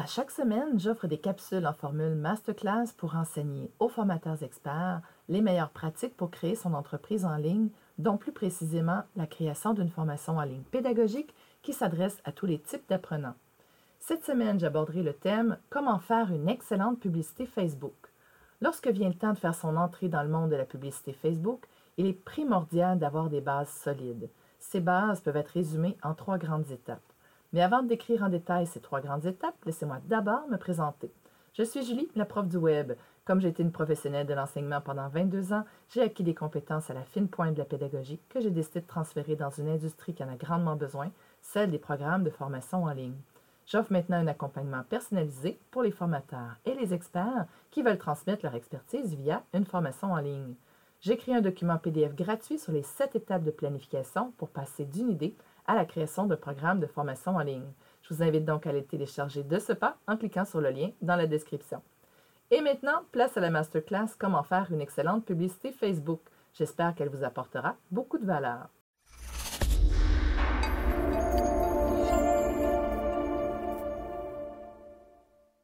À chaque semaine, j'offre des capsules en formule masterclass pour enseigner aux formateurs experts les meilleures pratiques pour créer son entreprise en ligne, dont plus précisément la création d'une formation en ligne pédagogique qui s'adresse à tous les types d'apprenants. Cette semaine, j'aborderai le thème Comment faire une excellente publicité Facebook. Lorsque vient le temps de faire son entrée dans le monde de la publicité Facebook, il est primordial d'avoir des bases solides. Ces bases peuvent être résumées en trois grandes étapes. Mais avant de décrire en détail ces trois grandes étapes, laissez-moi d'abord me présenter. Je suis Julie, la prof du web. Comme j'ai été une professionnelle de l'enseignement pendant 22 ans, j'ai acquis des compétences à la fine pointe de la pédagogie que j'ai décidé de transférer dans une industrie qui en a grandement besoin, celle des programmes de formation en ligne. J'offre maintenant un accompagnement personnalisé pour les formateurs et les experts qui veulent transmettre leur expertise via une formation en ligne. Créé un document PDF gratuit sur les sept étapes de planification pour passer d'une idée à la création d'un programme de formation en ligne. Je vous invite donc à le télécharger de ce pas en cliquant sur le lien dans la description. Et maintenant, place à la masterclass Comment faire une excellente publicité Facebook. J'espère qu'elle vous apportera beaucoup de valeur.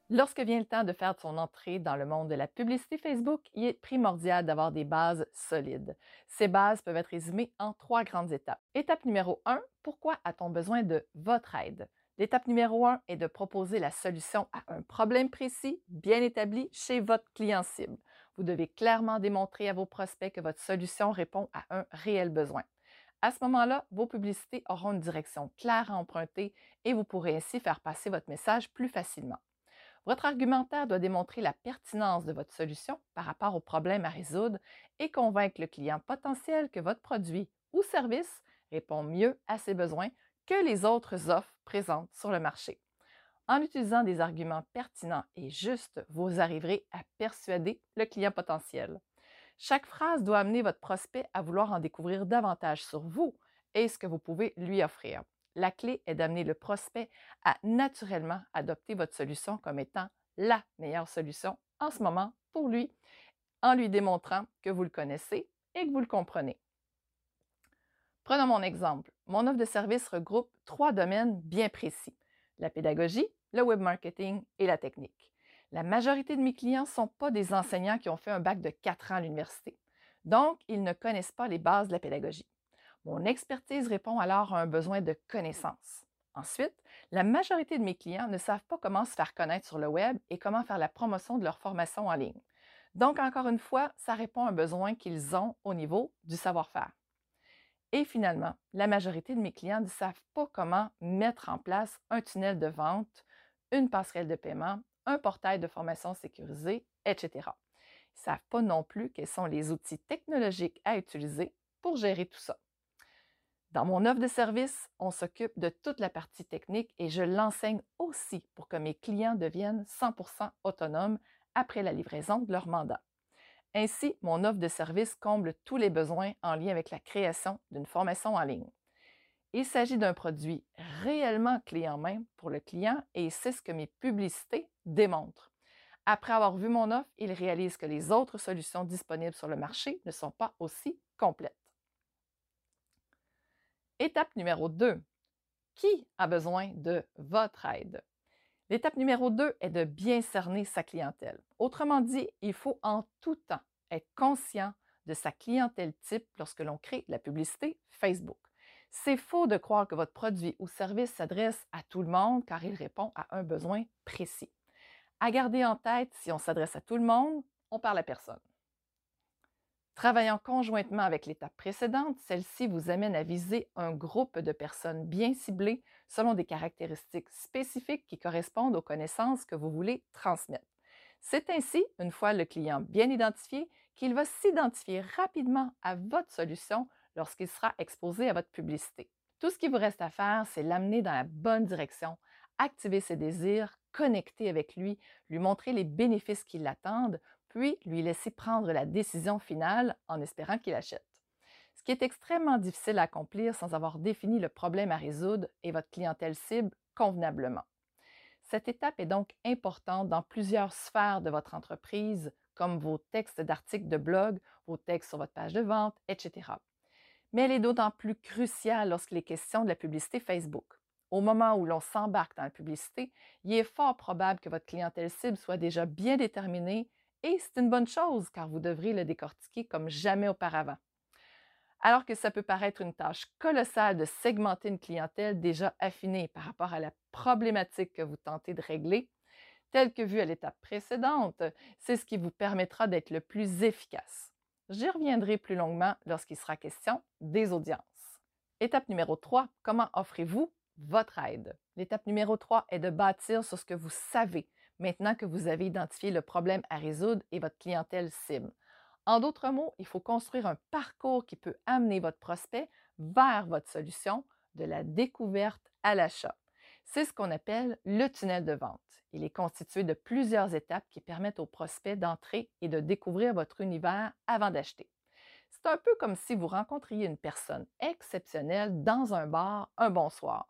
Lorsque vient le temps de faire son entrée dans le monde de la publicité Facebook, il est primordial d'avoir des bases solides. Ces bases peuvent être résumées en trois grandes étapes. Étape numéro 1, pourquoi a-t-on besoin de votre aide? L'étape numéro 1 est de proposer la solution à un problème précis, bien établi chez votre client cible. Vous devez clairement démontrer à vos prospects que votre solution répond à un réel besoin. À ce moment-là, vos publicités auront une direction claire à emprunter et vous pourrez ainsi faire passer votre message plus facilement. Votre argumentaire doit démontrer la pertinence de votre solution par rapport au problème à résoudre et convaincre le client potentiel que votre produit ou service répond mieux à ses besoins que les autres offres présentes sur le marché. En utilisant des arguments pertinents et justes, vous arriverez à persuader le client potentiel. Chaque phrase doit amener votre prospect à vouloir en découvrir davantage sur vous et ce que vous pouvez lui offrir. La clé est d'amener le prospect à naturellement adopter votre solution comme étant la meilleure solution en ce moment pour lui, en lui démontrant que vous le connaissez et que vous le comprenez. Prenons mon exemple. Mon offre de service regroupe trois domaines bien précis, la pédagogie, le web marketing et la technique. La majorité de mes clients ne sont pas des enseignants qui ont fait un bac de quatre ans à l'université. Donc, ils ne connaissent pas les bases de la pédagogie. Mon expertise répond alors à un besoin de connaissance. Ensuite, la majorité de mes clients ne savent pas comment se faire connaître sur le web et comment faire la promotion de leur formation en ligne. Donc, encore une fois, ça répond à un besoin qu'ils ont au niveau du savoir-faire. Et finalement, la majorité de mes clients ne savent pas comment mettre en place un tunnel de vente, une passerelle de paiement, un portail de formation sécurisé, etc. Ils ne savent pas non plus quels sont les outils technologiques à utiliser pour gérer tout ça. Dans mon offre de service, on s'occupe de toute la partie technique et je l'enseigne aussi pour que mes clients deviennent 100% autonomes après la livraison de leur mandat. Ainsi, mon offre de service comble tous les besoins en lien avec la création d'une formation en ligne. Il s'agit d'un produit réellement clé en main pour le client et c'est ce que mes publicités démontrent. Après avoir vu mon offre, il réalise que les autres solutions disponibles sur le marché ne sont pas aussi complètes. Étape numéro 2. Qui a besoin de votre aide? L'étape numéro 2 est de bien cerner sa clientèle. Autrement dit, il faut en tout temps être conscient de sa clientèle type lorsque l'on crée la publicité Facebook. C'est faux de croire que votre produit ou service s'adresse à tout le monde car il répond à un besoin précis. À garder en tête, si on s'adresse à tout le monde, on parle à personne. Travaillant conjointement avec l'étape précédente, celle-ci vous amène à viser un groupe de personnes bien ciblées selon des caractéristiques spécifiques qui correspondent aux connaissances que vous voulez transmettre. C'est ainsi, une fois le client bien identifié, qu'il va s'identifier rapidement à votre solution lorsqu'il sera exposé à votre publicité. Tout ce qui vous reste à faire, c'est l'amener dans la bonne direction, activer ses désirs, connecter avec lui, lui montrer les bénéfices qui l'attendent puis lui laisser prendre la décision finale en espérant qu'il achète. Ce qui est extrêmement difficile à accomplir sans avoir défini le problème à résoudre et votre clientèle cible convenablement. Cette étape est donc importante dans plusieurs sphères de votre entreprise, comme vos textes d'articles de blog, vos textes sur votre page de vente, etc. Mais elle est d'autant plus cruciale lorsqu'il est question de la publicité Facebook. Au moment où l'on s'embarque dans la publicité, il est fort probable que votre clientèle cible soit déjà bien déterminée et c'est une bonne chose car vous devrez le décortiquer comme jamais auparavant. Alors que ça peut paraître une tâche colossale de segmenter une clientèle déjà affinée par rapport à la problématique que vous tentez de régler, telle que vue à l'étape précédente, c'est ce qui vous permettra d'être le plus efficace. J'y reviendrai plus longuement lorsqu'il sera question des audiences. Étape numéro 3, comment offrez-vous votre aide? L'étape numéro 3 est de bâtir sur ce que vous savez maintenant que vous avez identifié le problème à résoudre et votre clientèle cible. En d'autres mots, il faut construire un parcours qui peut amener votre prospect vers votre solution de la découverte à l'achat. C'est ce qu'on appelle le tunnel de vente. Il est constitué de plusieurs étapes qui permettent au prospect d'entrer et de découvrir votre univers avant d'acheter. C'est un peu comme si vous rencontriez une personne exceptionnelle dans un bar un bon soir.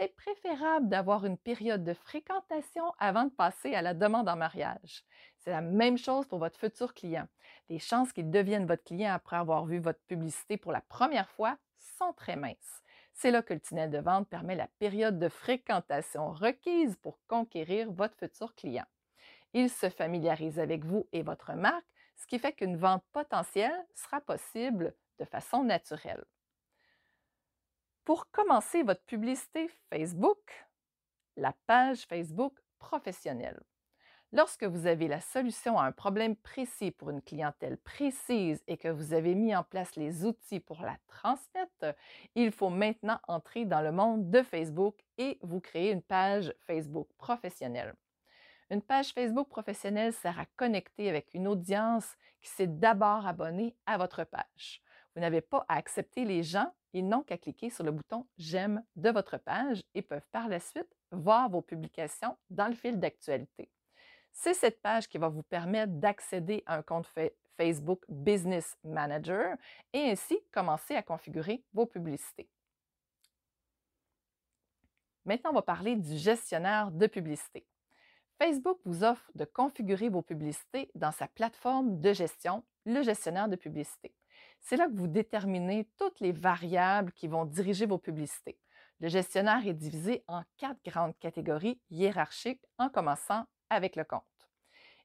C'est préférable d'avoir une période de fréquentation avant de passer à la demande en mariage. C'est la même chose pour votre futur client. Les chances qu'il devienne votre client après avoir vu votre publicité pour la première fois sont très minces. C'est là que le tunnel de vente permet la période de fréquentation requise pour conquérir votre futur client. Il se familiarise avec vous et votre marque, ce qui fait qu'une vente potentielle sera possible de façon naturelle. Pour commencer votre publicité Facebook, la page Facebook professionnelle. Lorsque vous avez la solution à un problème précis pour une clientèle précise et que vous avez mis en place les outils pour la transmettre, il faut maintenant entrer dans le monde de Facebook et vous créer une page Facebook professionnelle. Une page Facebook professionnelle sert à connecter avec une audience qui s'est d'abord abonnée à votre page. Vous n'avez pas à accepter les gens, ils n'ont qu'à cliquer sur le bouton J'aime de votre page et peuvent par la suite voir vos publications dans le fil d'actualité. C'est cette page qui va vous permettre d'accéder à un compte Facebook Business Manager et ainsi commencer à configurer vos publicités. Maintenant, on va parler du gestionnaire de publicité. Facebook vous offre de configurer vos publicités dans sa plateforme de gestion, le gestionnaire de publicité. C'est là que vous déterminez toutes les variables qui vont diriger vos publicités. Le gestionnaire est divisé en quatre grandes catégories hiérarchiques en commençant avec le compte.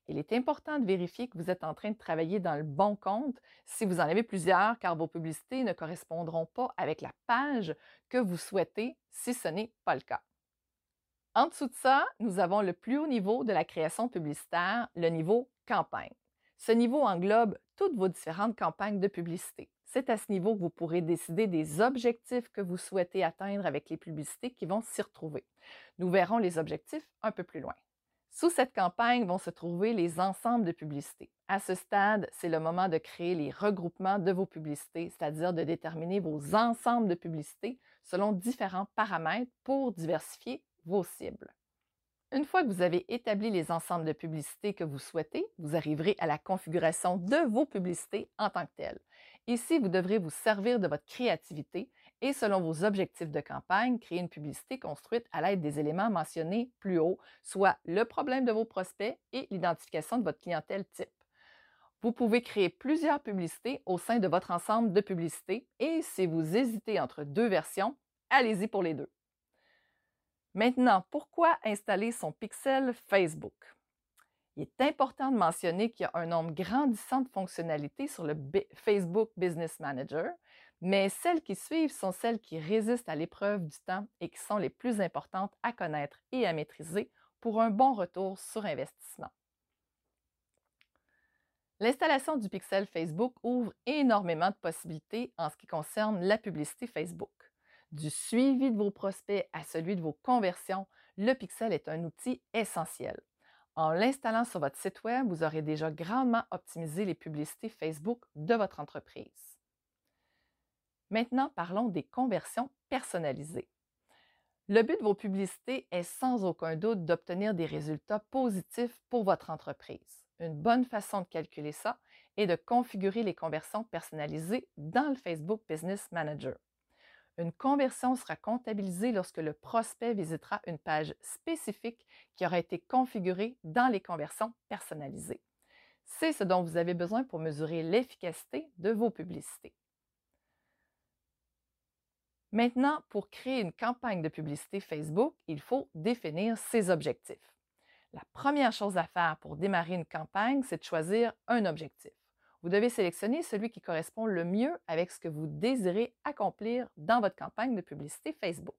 Il est important de vérifier que vous êtes en train de travailler dans le bon compte si vous en avez plusieurs, car vos publicités ne correspondront pas avec la page que vous souhaitez si ce n'est pas le cas. En dessous de ça, nous avons le plus haut niveau de la création publicitaire, le niveau campagne. Ce niveau englobe toutes vos différentes campagnes de publicité. C'est à ce niveau que vous pourrez décider des objectifs que vous souhaitez atteindre avec les publicités qui vont s'y retrouver. Nous verrons les objectifs un peu plus loin. Sous cette campagne vont se trouver les ensembles de publicités. À ce stade, c'est le moment de créer les regroupements de vos publicités, c'est-à-dire de déterminer vos ensembles de publicités selon différents paramètres pour diversifier vos cibles. Une fois que vous avez établi les ensembles de publicités que vous souhaitez, vous arriverez à la configuration de vos publicités en tant que telles. Ici, vous devrez vous servir de votre créativité et selon vos objectifs de campagne, créer une publicité construite à l'aide des éléments mentionnés plus haut, soit le problème de vos prospects et l'identification de votre clientèle type. Vous pouvez créer plusieurs publicités au sein de votre ensemble de publicités et si vous hésitez entre deux versions, allez-y pour les deux. Maintenant, pourquoi installer son pixel Facebook? Il est important de mentionner qu'il y a un nombre grandissant de fonctionnalités sur le Facebook Business Manager, mais celles qui suivent sont celles qui résistent à l'épreuve du temps et qui sont les plus importantes à connaître et à maîtriser pour un bon retour sur investissement. L'installation du pixel Facebook ouvre énormément de possibilités en ce qui concerne la publicité Facebook. Du suivi de vos prospects à celui de vos conversions, le pixel est un outil essentiel. En l'installant sur votre site Web, vous aurez déjà grandement optimisé les publicités Facebook de votre entreprise. Maintenant, parlons des conversions personnalisées. Le but de vos publicités est sans aucun doute d'obtenir des résultats positifs pour votre entreprise. Une bonne façon de calculer ça est de configurer les conversions personnalisées dans le Facebook Business Manager. Une conversion sera comptabilisée lorsque le prospect visitera une page spécifique qui aura été configurée dans les conversions personnalisées. C'est ce dont vous avez besoin pour mesurer l'efficacité de vos publicités. Maintenant, pour créer une campagne de publicité Facebook, il faut définir ses objectifs. La première chose à faire pour démarrer une campagne, c'est de choisir un objectif. Vous devez sélectionner celui qui correspond le mieux avec ce que vous désirez accomplir dans votre campagne de publicité Facebook.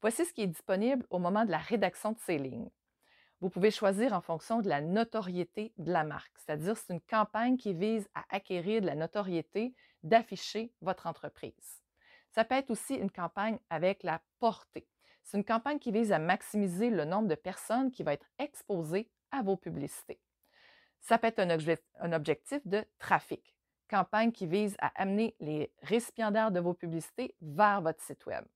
Voici ce qui est disponible au moment de la rédaction de ces lignes. Vous pouvez choisir en fonction de la notoriété de la marque, c'est-à-dire c'est une campagne qui vise à acquérir de la notoriété, d'afficher votre entreprise. Ça peut être aussi une campagne avec la portée. C'est une campagne qui vise à maximiser le nombre de personnes qui vont être exposées à vos publicités. Ça peut être un, objectif de trafic, campagne qui vise à amener les récipiendaires de vos publicités vers votre site Web.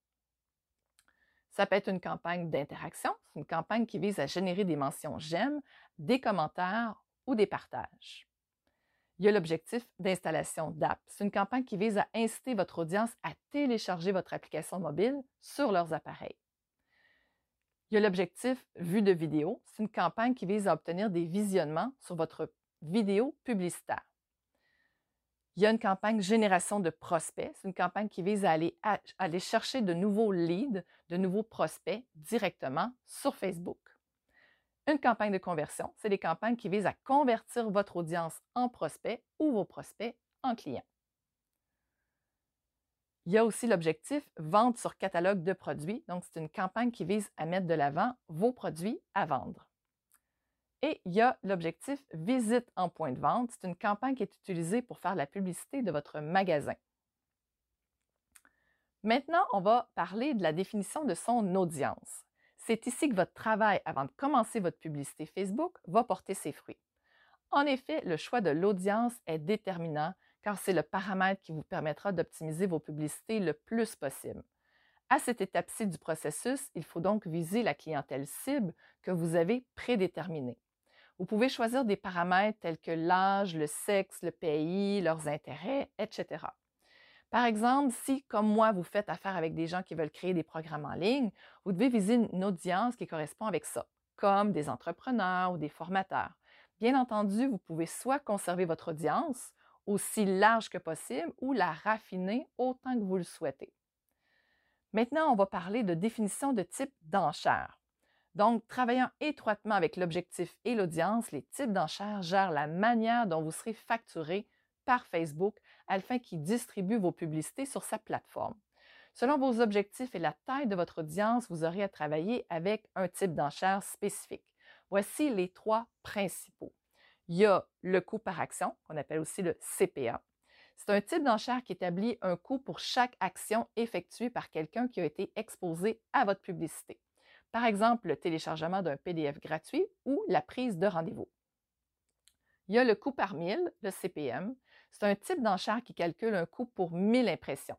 Ça peut être une campagne d'interaction, une campagne qui vise à générer des mentions j'aime, des commentaires ou des partages. Il y a l'objectif d'installation d'app. C'est une campagne qui vise à inciter votre audience à télécharger votre application mobile sur leurs appareils. Il y a l'objectif vue de vidéo. C'est une campagne qui vise à obtenir des visionnements sur votre vidéo publicitaire. Il y a une campagne génération de prospects. C'est une campagne qui vise à aller, chercher de nouveaux leads, de nouveaux prospects directement sur Facebook. Une campagne de conversion, c'est des campagnes qui visent à convertir votre audience en prospects ou vos prospects en clients. Il y a aussi l'objectif vente sur catalogue de produits. Donc, c'est une campagne qui vise à mettre de l'avant vos produits à vendre. Et il y a l'objectif visite en point de vente. C'est une campagne qui est utilisée pour faire la publicité de votre magasin. Maintenant, on va parler de la définition de son audience. C'est ici que votre travail avant de commencer votre publicité Facebook va porter ses fruits. En effet, le choix de l'audience est déterminant c'est le paramètre qui vous permettra d'optimiser vos publicités le plus possible. À cette étape-ci du processus, il faut donc viser la clientèle cible que vous avez prédéterminée. Vous pouvez choisir des paramètres tels que l'âge, le sexe, le pays, leurs intérêts, etc. Par exemple, si, comme moi, vous faites affaire avec des gens qui veulent créer des programmes en ligne, vous devez viser une audience qui correspond avec ça, comme des entrepreneurs ou des formateurs. Bien entendu, vous pouvez soit conserver votre audience aussi large que possible ou la raffiner autant que vous le souhaitez. Maintenant, on va parler de définition de type d'enchère. Donc, travaillant étroitement avec l'objectif et l'audience, les types d'enchères gèrent la manière dont vous serez facturé par Facebook afin qu'il distribue vos publicités sur sa plateforme. Selon vos objectifs et la taille de votre audience, vous aurez à travailler avec un type d'enchère spécifique. Voici les trois principaux. Il y a le coût par action, qu'on appelle aussi le CPA. C'est un type d'enchère qui établit un coût pour chaque action effectuée par quelqu'un qui a été exposé à votre publicité. Par exemple, le téléchargement d'un PDF gratuit ou la prise de rendez-vous. Il y a le coût par mille, le CPM. C'est un type d'enchère qui calcule un coût pour 1000 impressions.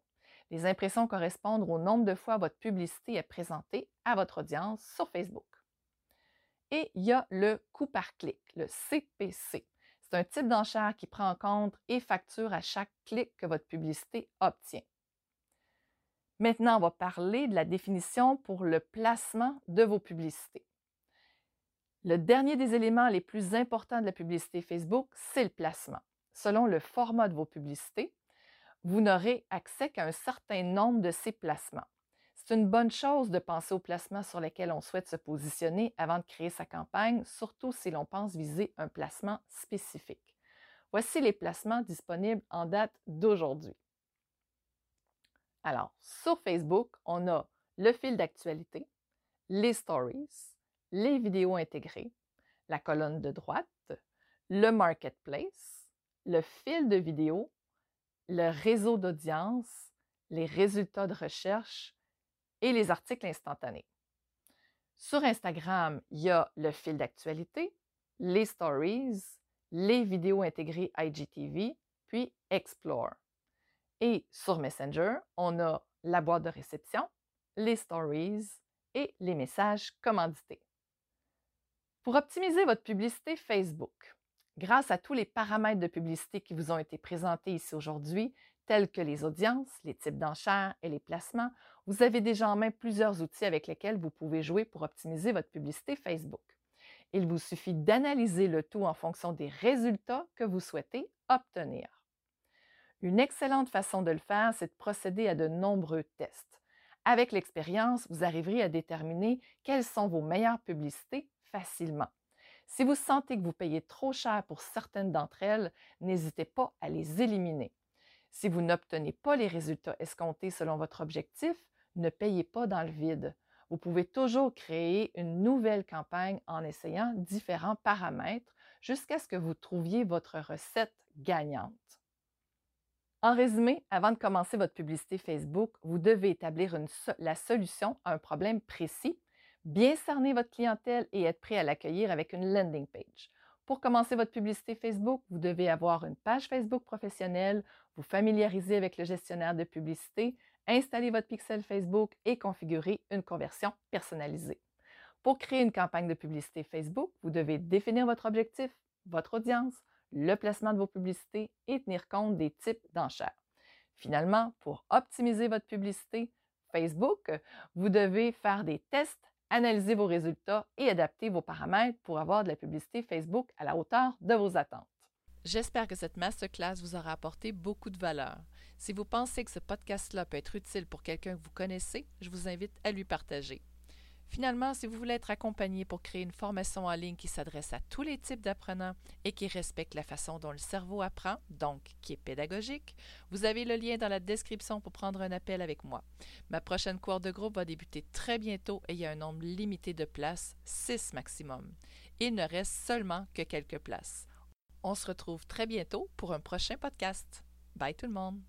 Les impressions correspondent au nombre de fois votre publicité est présentée à votre audience sur Facebook. Et il y a le coût par clic, le CPC. C'est un type d'enchère qui prend en compte et facture à chaque clic que votre publicité obtient. Maintenant, on va parler de la définition pour le placement de vos publicités. Le dernier des éléments les plus importants de la publicité Facebook, c'est le placement selon le format de vos publicités, vous n'aurez accès qu'à un certain nombre de ces placements. C'est une bonne chose de penser aux placements sur lesquels on souhaite se positionner avant de créer sa campagne, surtout si l'on pense viser un placement spécifique. Voici les placements disponibles en date d'aujourd'hui. Alors, sur Facebook, on a le fil d'actualité, les stories, les vidéos intégrées, la colonne de droite, le marketplace, le fil de vidéo, le réseau d'audience, les résultats de recherche et les articles instantanés. Sur Instagram, il y a le fil d'actualité, les stories, les vidéos intégrées IGTV, puis Explore. Et sur Messenger, on a la boîte de réception, les stories et les messages commandités. Pour optimiser votre publicité Facebook, Grâce à tous les paramètres de publicité qui vous ont été présentés ici aujourd'hui, tels que les audiences, les types d'enchères et les placements, vous avez déjà en main plusieurs outils avec lesquels vous pouvez jouer pour optimiser votre publicité Facebook. Il vous suffit d'analyser le tout en fonction des résultats que vous souhaitez obtenir. Une excellente façon de le faire, c'est de procéder à de nombreux tests. Avec l'expérience, vous arriverez à déterminer quelles sont vos meilleures publicités facilement. Si vous sentez que vous payez trop cher pour certaines d'entre elles, n'hésitez pas à les éliminer. Si vous n'obtenez pas les résultats escomptés selon votre objectif, ne payez pas dans le vide. Vous pouvez toujours créer une nouvelle campagne en essayant différents paramètres jusqu'à ce que vous trouviez votre recette gagnante. En résumé, avant de commencer votre publicité Facebook, vous devez établir la solution à un problème précis, bien cerner votre clientèle et être prêt à l'accueillir avec une landing page. Pour commencer votre publicité Facebook, vous devez avoir une page Facebook professionnelle, vous familiariser avec le gestionnaire de publicité, installer votre pixel Facebook et configurer une conversion personnalisée. Pour créer une campagne de publicité Facebook, vous devez définir votre objectif, votre audience, le placement de vos publicités et tenir compte des types d'enchères. Finalement, pour optimiser votre publicité Facebook, vous devez faire des tests, analyser vos résultats et adapter vos paramètres pour avoir de la publicité Facebook à la hauteur de vos attentes. J'espère que cette masterclass vous aura apporté beaucoup de valeur. Si vous pensez que ce podcast-là peut être utile pour quelqu'un que vous connaissez, je vous invite à lui partager. Finalement, si vous voulez être accompagné pour créer une formation en ligne qui s'adresse à tous les types d'apprenants et qui respecte la façon dont le cerveau apprend, donc qui est pédagogique, vous avez le lien dans la description pour prendre un appel avec moi. Ma prochaine cour de groupe va débuter très bientôt et il y a un nombre limité de places, 6 maximum. Il ne reste seulement que quelques places. On se retrouve très bientôt pour un prochain podcast. Bye tout le monde!